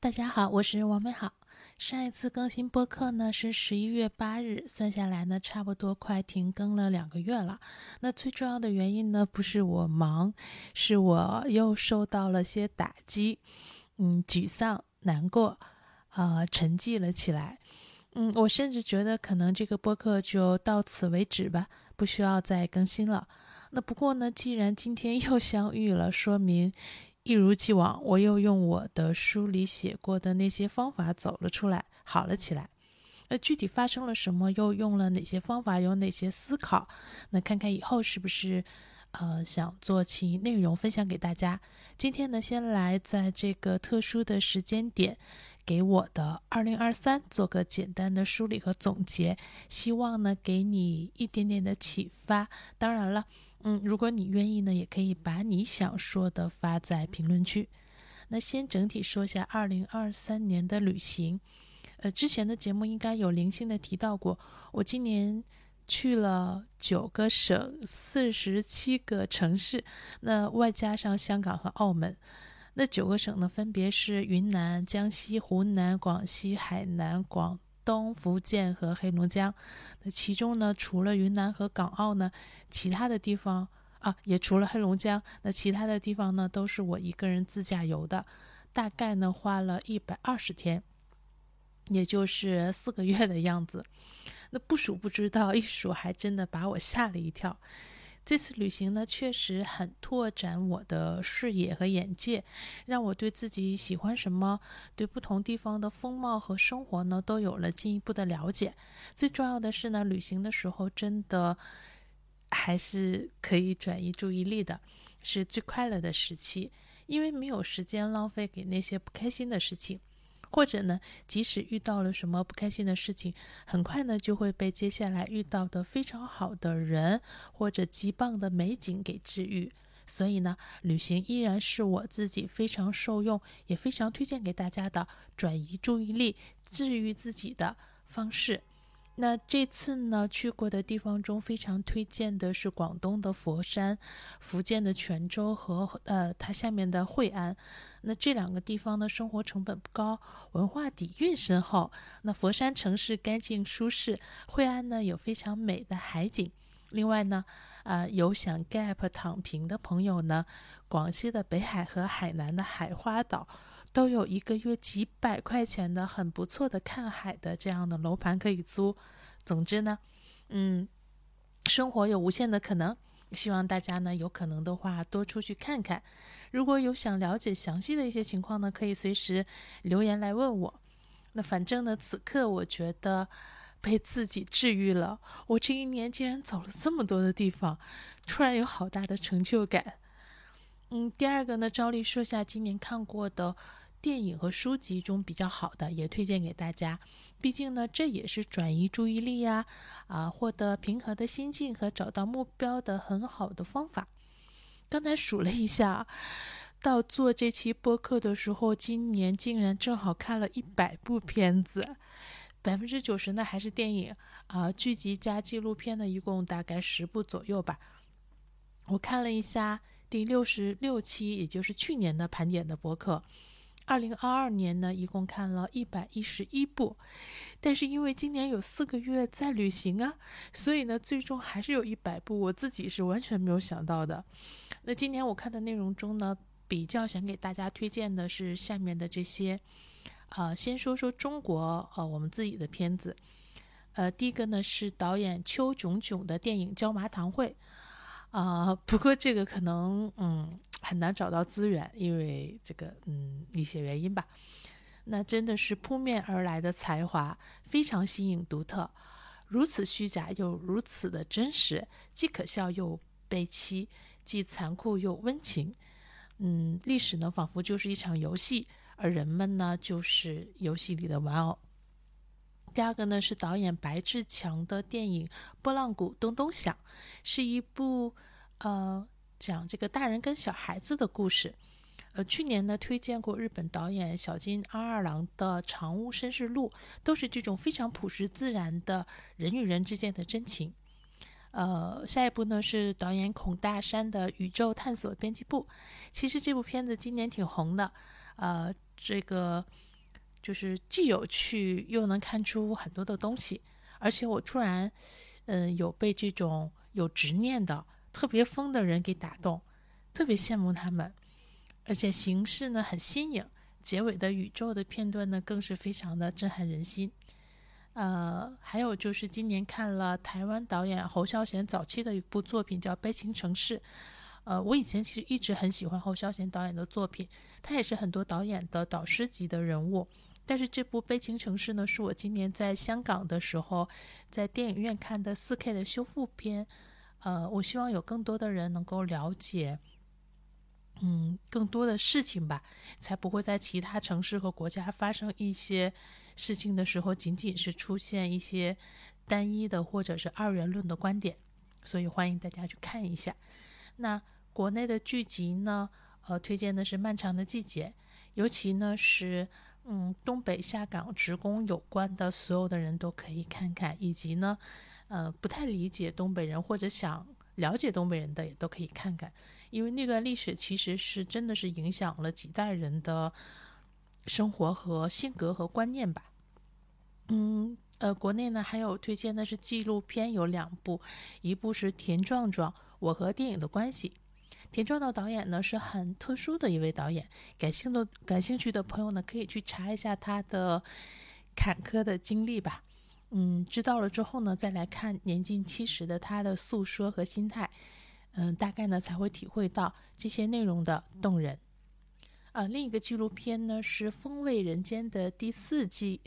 大家好，我是王美好。上一次更新播客呢是十一月八日，算下来呢差不多快停更了两个月了。那最重要的原因呢不是我忙，是我又受到了些打击，嗯，沮丧、难过，啊，沉寂了起来。嗯，我甚至觉得可能这个播客就到此为止吧，不需要再更新了。那不过呢，既然今天又相遇了，说明。一如既往，我又用我的书里写过的那些方法走了出来，好了起来。那具体发生了什么？又用了哪些方法？有哪些思考？那看看以后是不是，呃，想做其内容分享给大家。今天呢，先来在这个特殊的时间点，给我的二零二三做个简单的梳理和总结，希望呢给你一点点的启发。当然了。嗯，如果你愿意呢，也可以把你想说的发在评论区。那先整体说一下二零二三年的旅行。呃，之前的节目应该有零星的提到过，我今年去了九个省，四十七个城市，那外加上香港和澳门。那九个省呢，分别是云南、江西、湖南、广西、海南、广。东福建和黑龙江，那其中呢，除了云南和港澳呢，其他的地方啊，也除了黑龙江，那其他的地方呢，都是我一个人自驾游的，大概呢花了一百二十天，也就是四个月的样子。那不数不知道，一数还真的把我吓了一跳。这次旅行呢，确实很拓展我的视野和眼界，让我对自己喜欢什么，对不同地方的风貌和生活呢，都有了进一步的了解。最重要的是呢，旅行的时候真的还是可以转移注意力的，是最快乐的时期，因为没有时间浪费给那些不开心的事情。或者呢，即使遇到了什么不开心的事情，很快呢就会被接下来遇到的非常好的人或者极棒的美景给治愈。所以呢，旅行依然是我自己非常受用，也非常推荐给大家的转移注意力、治愈自己的方式。那这次呢，去过的地方中非常推荐的是广东的佛山、福建的泉州和呃它下面的惠安。那这两个地方呢，生活成本不高，文化底蕴深厚。那佛山城市干净舒适，惠安呢有非常美的海景。另外呢，啊有想 gap 躺平的朋友呢，广西的北海和海南的海花岛。都有一个月几百块钱的很不错的看海的这样的楼盘可以租。总之呢，嗯，生活有无限的可能，希望大家呢有可能的话多出去看看。如果有想了解详细的一些情况呢，可以随时留言来问我。那反正呢，此刻我觉得被自己治愈了。我这一年竟然走了这么多的地方，突然有好大的成就感。嗯，第二个呢，照例说下今年看过的电影和书籍中比较好的，也推荐给大家。毕竟呢，这也是转移注意力呀，啊，获得平和的心境和找到目标的很好的方法。刚才数了一下，到做这期播客的时候，今年竟然正好看了一百部片子，百分之九十呢还是电影啊，剧集加纪录片呢，一共大概十部左右吧。我看了一下。第六十六期，也就是去年的盘点的博客，二零二二年呢，一共看了一百一十一部，但是因为今年有四个月在旅行啊，所以呢，最终还是有一百部，我自己是完全没有想到的。那今年我看的内容中呢，比较想给大家推荐的是下面的这些，呃，先说说中国呃我们自己的片子，呃，第一个呢是导演邱炯炯的电影《椒麻堂会》。啊，不过这个可能嗯很难找到资源，因为这个嗯一些原因吧。那真的是扑面而来的才华，非常新颖独特，如此虚假又如此的真实，既可笑又悲凄，既残酷又温情。嗯，历史呢仿佛就是一场游戏，而人们呢就是游戏里的玩偶。第二个呢是导演白志强的电影《拨浪鼓咚咚响》，是一部呃讲这个大人跟小孩子的故事。呃，去年呢推荐过日本导演小津安二郎的《长屋绅士录》，都是这种非常朴实自然的人与人之间的真情。呃，下一部呢是导演孔大山的《宇宙探索编辑部》，其实这部片子今年挺红的。呃，这个。就是既有趣又能看出很多的东西，而且我突然，嗯，有被这种有执念的、特别疯的人给打动，特别羡慕他们，而且形式呢很新颖，结尾的宇宙的片段呢更是非常的震撼人心。呃，还有就是今年看了台湾导演侯孝贤早期的一部作品叫《悲情城市》。呃，我以前其实一直很喜欢侯孝贤导演的作品，他也是很多导演的导师级的人物。但是这部《悲情城市》呢，是我今年在香港的时候在电影院看的 4K 的修复片。呃，我希望有更多的人能够了解，嗯，更多的事情吧，才不会在其他城市和国家发生一些。事情的时候，仅仅是出现一些单一的或者是二元论的观点，所以欢迎大家去看一下。那国内的剧集呢？呃，推荐的是《漫长的季节》，尤其呢是嗯东北下岗职工有关的，所有的人都可以看看，以及呢，呃不太理解东北人或者想了解东北人的也都可以看看，因为那段历史其实是真的是影响了几代人的。生活和性格和观念吧，嗯，呃，国内呢还有推荐的是纪录片有两部，一部是田壮壮《我和电影的关系》，田壮壮导演呢是很特殊的一位导演，感兴的感兴趣的朋友呢可以去查一下他的坎坷的经历吧，嗯，知道了之后呢再来看年近七十的他的诉说和心态，嗯，大概呢才会体会到这些内容的动人。啊，另一个纪录片呢是《风味人间》的第四季，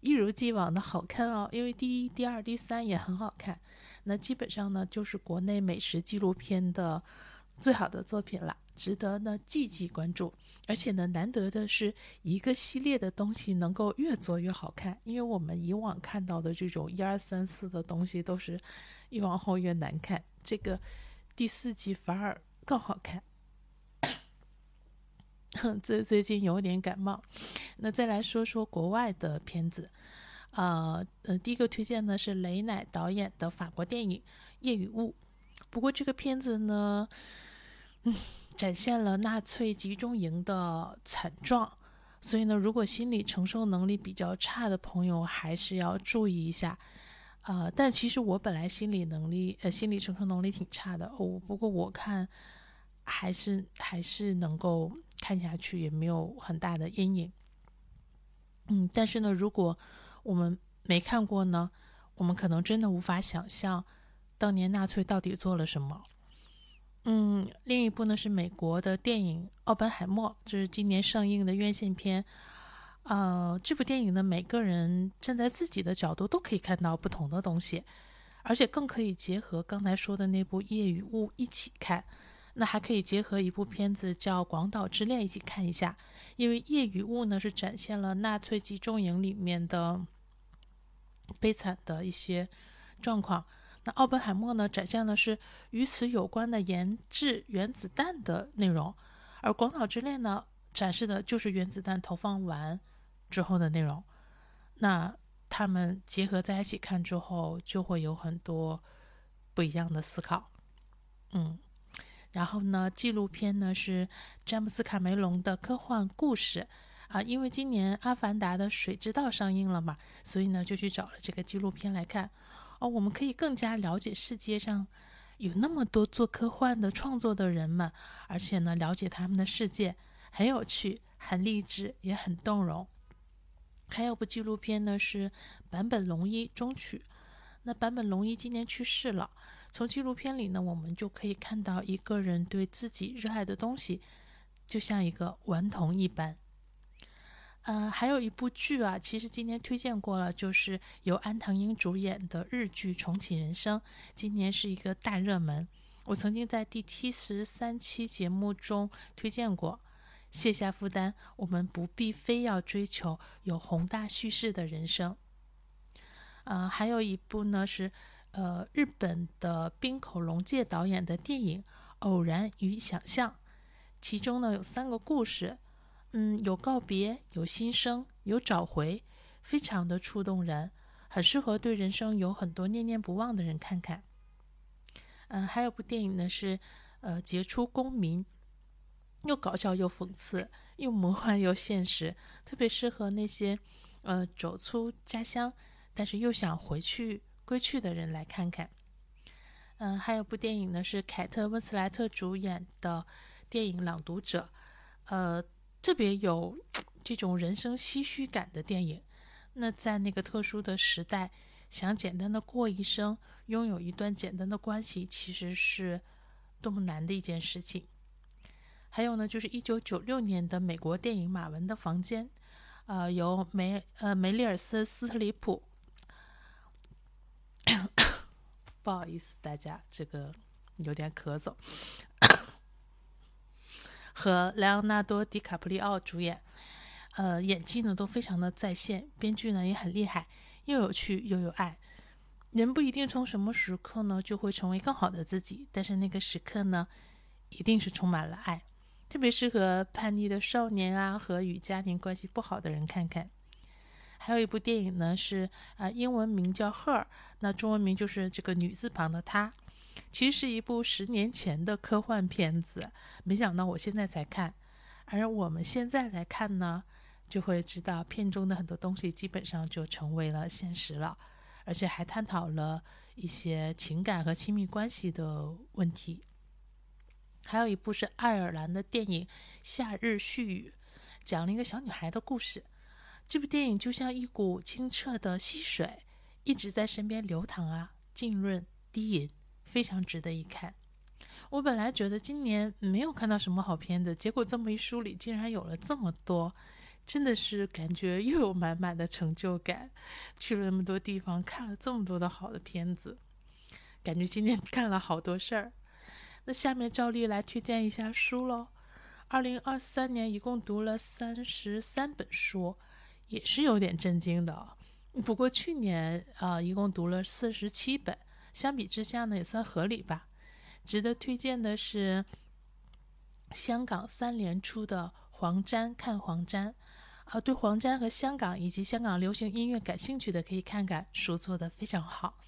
一如既往的好看哦。因为第一、第二、第三也很好看，那基本上呢就是国内美食纪录片的最好的作品了，值得呢积极关注。而且呢，难得的是一个系列的东西能够越做越好看，因为我们以往看到的这种一二三四的东西都是越往后越难看，这个第四季反而更好看。最最近有点感冒，那再来说说国外的片子，呃呃，第一个推荐呢是雷乃导演的法国电影《夜与雾》，不过这个片子呢，嗯，展现了纳粹集中营的惨状，所以呢，如果心理承受能力比较差的朋友还是要注意一下，呃，但其实我本来心理能力呃心理承受能力挺差的，我不过我看还是还是能够。看下去也没有很大的阴影，嗯，但是呢，如果我们没看过呢，我们可能真的无法想象当年纳粹到底做了什么。嗯，另一部呢是美国的电影《奥本海默》，这是今年上映的院线片。呃，这部电影呢，每个人站在自己的角度都可以看到不同的东西，而且更可以结合刚才说的那部《夜与雾》一起看。那还可以结合一部片子叫《广岛之恋》一起看一下，因为《夜与雾》呢是展现了纳粹集中营里面的悲惨的一些状况，《奥本海默》呢展现的是与此有关的研制原子弹的内容，而《广岛之恋》呢展示的就是原子弹投放完之后的内容。那他们结合在一起看之后，就会有很多不一样的思考。嗯。然后呢，纪录片呢是詹姆斯卡梅隆的科幻故事啊，因为今年《阿凡达》的《水之道》上映了嘛，所以呢就去找了这个纪录片来看。哦，我们可以更加了解世界上有那么多做科幻的创作的人们，而且呢了解他们的世界，很有趣、很励志，也很动容。还有部纪录片呢是坂本龙一终曲，那坂本龙一今年去世了。从纪录片里呢，我们就可以看到一个人对自己热爱的东西，就像一个顽童一般。呃，还有一部剧啊，其实今天推荐过了，就是由安藤英主演的日剧《重启人生》，今年是一个大热门。我曾经在第七十三期节目中推荐过，卸下负担，我们不必非要追求有宏大叙事的人生。呃，还有一部呢是。呃，日本的滨口龙介导演的电影《偶然与想象》，其中呢有三个故事，嗯，有告别，有新生，有找回，非常的触动人，很适合对人生有很多念念不忘的人看看。嗯，还有部电影呢是呃《杰出公民》，又搞笑又讽刺，又魔幻又现实，特别适合那些呃走出家乡，但是又想回去归去的人来看看。嗯，还有部电影呢，是凯特温斯莱特主演的电影《朗读者》，呃，特别有这种人生唏嘘感的电影。那在那个特殊的时代，想简单的过一生，拥有一段简单的关系，其实是多么难的一件事情。还有呢，就是一九九六年的美国电影《马文的房间》，呃，由梅呃梅丽尔斯斯特里普，不好意思，大家这个有点咳嗽，和莱昂纳多·迪卡普里奥主演，呃，演技呢都非常的在线，编剧呢也很厉害，又有趣又有爱。人不一定从什么时刻呢就会成为更好的自己，但是那个时刻呢，一定是充满了爱。特别适合叛逆的少年啊，和与家庭关系不好的人看看。还有一部电影呢，是啊，英文名叫《Her》，那中文名就是这个女字旁的她。其实是一部十年前的科幻片子，没想到我现在才看。而我们现在来看呢，就会知道片中的很多东西基本上就成为了现实了，而且还探讨了一些情感和亲密关系的问题。还有一部是爱尔兰的电影《夏日絮语》，讲了一个小女孩的故事。这部电影就像一股清澈的溪水，一直在身边流淌啊，浸润低吟，非常值得一看。我本来觉得今年没有看到什么好片子，结果这么一梳理，竟然有了这么多，真的是感觉又有满满的成就感。去了那么多地方，看了这么多的好的片子，感觉今天 干了好多事儿。那下面照例来推荐一下书喽。二零二三年一共读了三十三本书，也是有点震惊的。不过去年啊，一共读了四十七本，相比之下呢，也算合理吧。值得推荐的是香港三联出的《黄沾看黄沾》，啊，对黄沾和香港以及香港流行音乐感兴趣的可以看看，书做的非常好。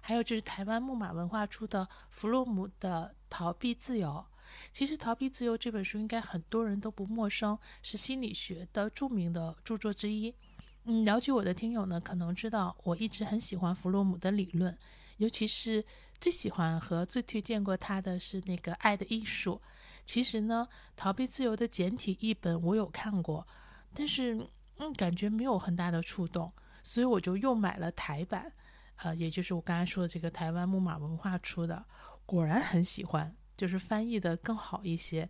还有就是台湾木马文化出的弗洛姆的。逃避自由，其实《逃避自由》这本书应该很多人都不陌生，是心理学的著名的著作之一。嗯，了解我的听友呢，可能知道我一直很喜欢弗洛姆的理论，尤其是最喜欢和最推荐过他的是那个《爱的艺术》。其实呢，《逃避自由》的简体译本我有看过，但是嗯，感觉没有很大的触动，所以我就又买了台版，呃，也就是我刚才说的这个台湾木马文化出的。果然很喜欢，就是翻译的更好一些。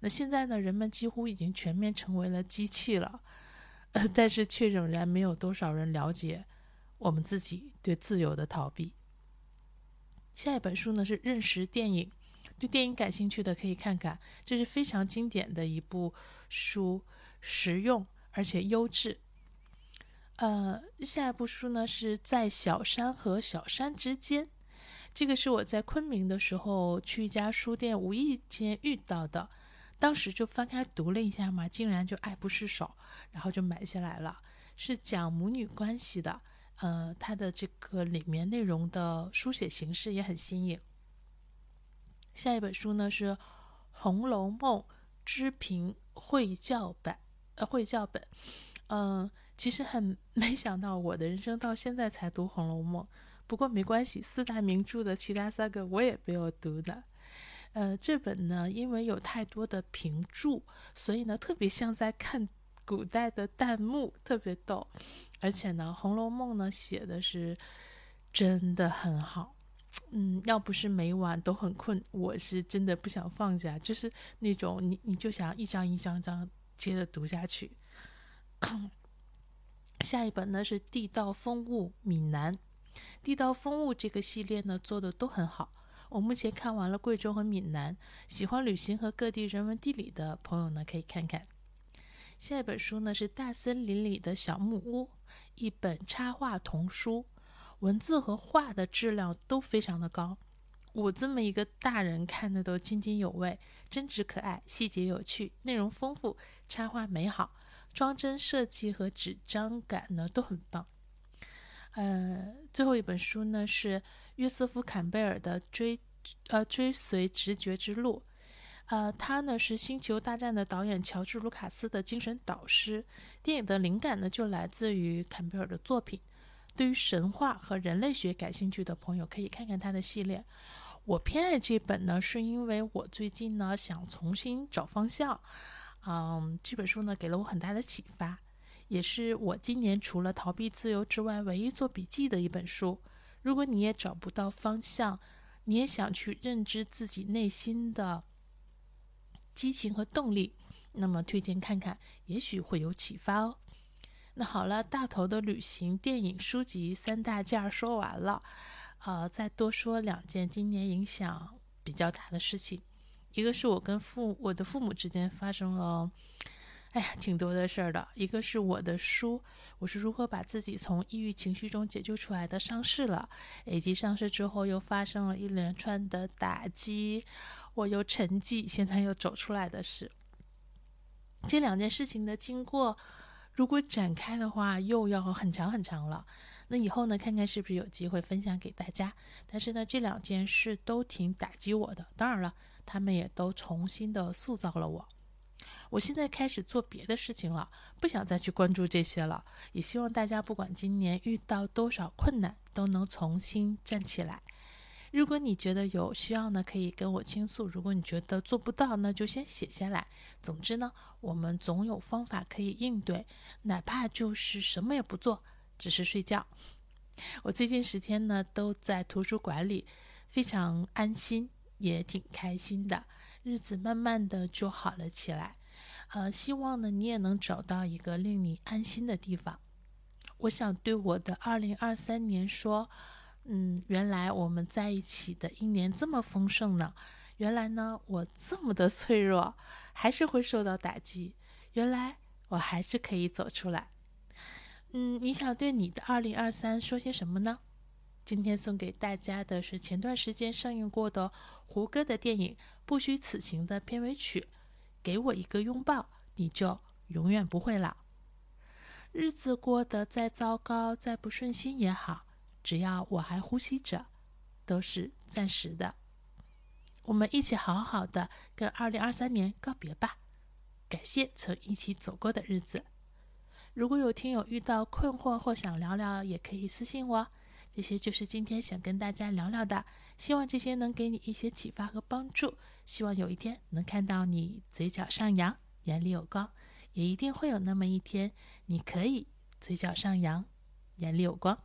那现在呢，人们几乎已经全面成为了机器了，但是却仍然没有多少人了解我们自己对自由的逃避。下一本书呢是《认识电影》，对电影感兴趣的可以看看，这是非常经典的一部书，实用而且优质。呃，下一部书呢是在小山和小山之间。这个是我在昆明的时候去一家书店无意间遇到的，当时就翻开读了一下嘛，竟然就爱不释手，然后就买下来了。是讲母女关系的，呃，它的这个里面内容的书写形式也很新颖。下一本书呢是《红楼梦》之评会教版，呃，会教本。嗯，其实很 没想到，我的人生到现在才读《红楼梦》。不过没关系，四大名著的其他三个我也没有读的。呃，这本呢，因为有太多的评注，所以呢，特别像在看古代的弹幕，特别逗。而且呢，《红楼梦》呢写的是真的很好。嗯，要不是每晚都很困，我是真的不想放下，就是那种你你就想一张一张张接着读下去。下一本呢是《地道风物》，闽南。地道风物这个系列呢做的都很好，我目前看完了贵州和闽南，喜欢旅行和各地人文地理的朋友呢可以看看。下一本书呢是大森林里的小木屋，一本插画童书，文字和画的质量都非常的高，我这么一个大人看的都津津有味，真实可爱，细节有趣，内容丰富，插画美好，装帧设计和纸张感呢都很棒。呃，最后一本书呢是约瑟夫·坎贝尔的《追呃追随直觉之路》。呃，他呢是《星球大战》的导演乔治·卢卡斯的精神导师。电影的灵感呢就来自于坎贝尔的作品。对于神话和人类学感兴趣的朋友，可以看看他的系列。我偏爱这本呢，是因为我最近呢想重新找方向。嗯，这本书呢给了我很大的启发，也是我今年除了逃避自由之外唯一做笔记的一本书。如果你也找不到方向，你也想去认知自己内心的激情和动力，那么推荐看看，也许会有启发哦。那好了，大头的旅行、电影、书籍三大件说完了，呃，再多说两件今年影响比较大的事情。一个是我跟父我的父母之间发生了，哎呀，挺多的事儿的。一个是我的书，我是如何把自己从抑郁情绪中解救出来的，上市了，以及上市之后又发生了一连串的打击，我又沉寂，现在又走出来的事。这两件事情的经过。如果展开的话，又要很长很长了。那以后呢，看看是不是有机会分享给大家。但是呢，这两件事都挺打击我的。当然了，他们也都重新的塑造了我。我现在开始做别的事情了，不想再去关注这些了。也希望大家不管今年遇到多少困难，都能重新站起来。如果你觉得有需要呢，可以跟我倾诉；如果你觉得做不到，那就先写下来。总之呢，我们总有方法可以应对，哪怕就是什么也不做，只是睡觉。我最近十天呢都在图书馆里，非常安心，也挺开心的，日子慢慢的就好了起来。呃，希望呢你也能找到一个令你安心的地方。我想对我的二零二三年说。嗯，原来我们在一起的一年这么丰盛呢。原来呢，我这么的脆弱，还是会受到打击。原来我还是可以走出来。嗯，你想对你的二零二三说些什么呢？今天送给大家的是前段时间上映过的胡歌的电影《不虚此行》的片尾曲。给我一个拥抱，你就永远不会老。日子过得再糟糕、再不顺心也好。只要我还呼吸着，都是暂时的。我们一起好好的跟二零二三年告别吧。感谢曾一起走过的日子。如果有听友遇到困惑或想聊聊，也可以私信我。这些就是今天想跟大家聊聊的。希望这些能给你一些启发和帮助。希望有一天能看到你嘴角上扬，眼里有光。也一定会有那么一天，你可以嘴角上扬，眼里有光。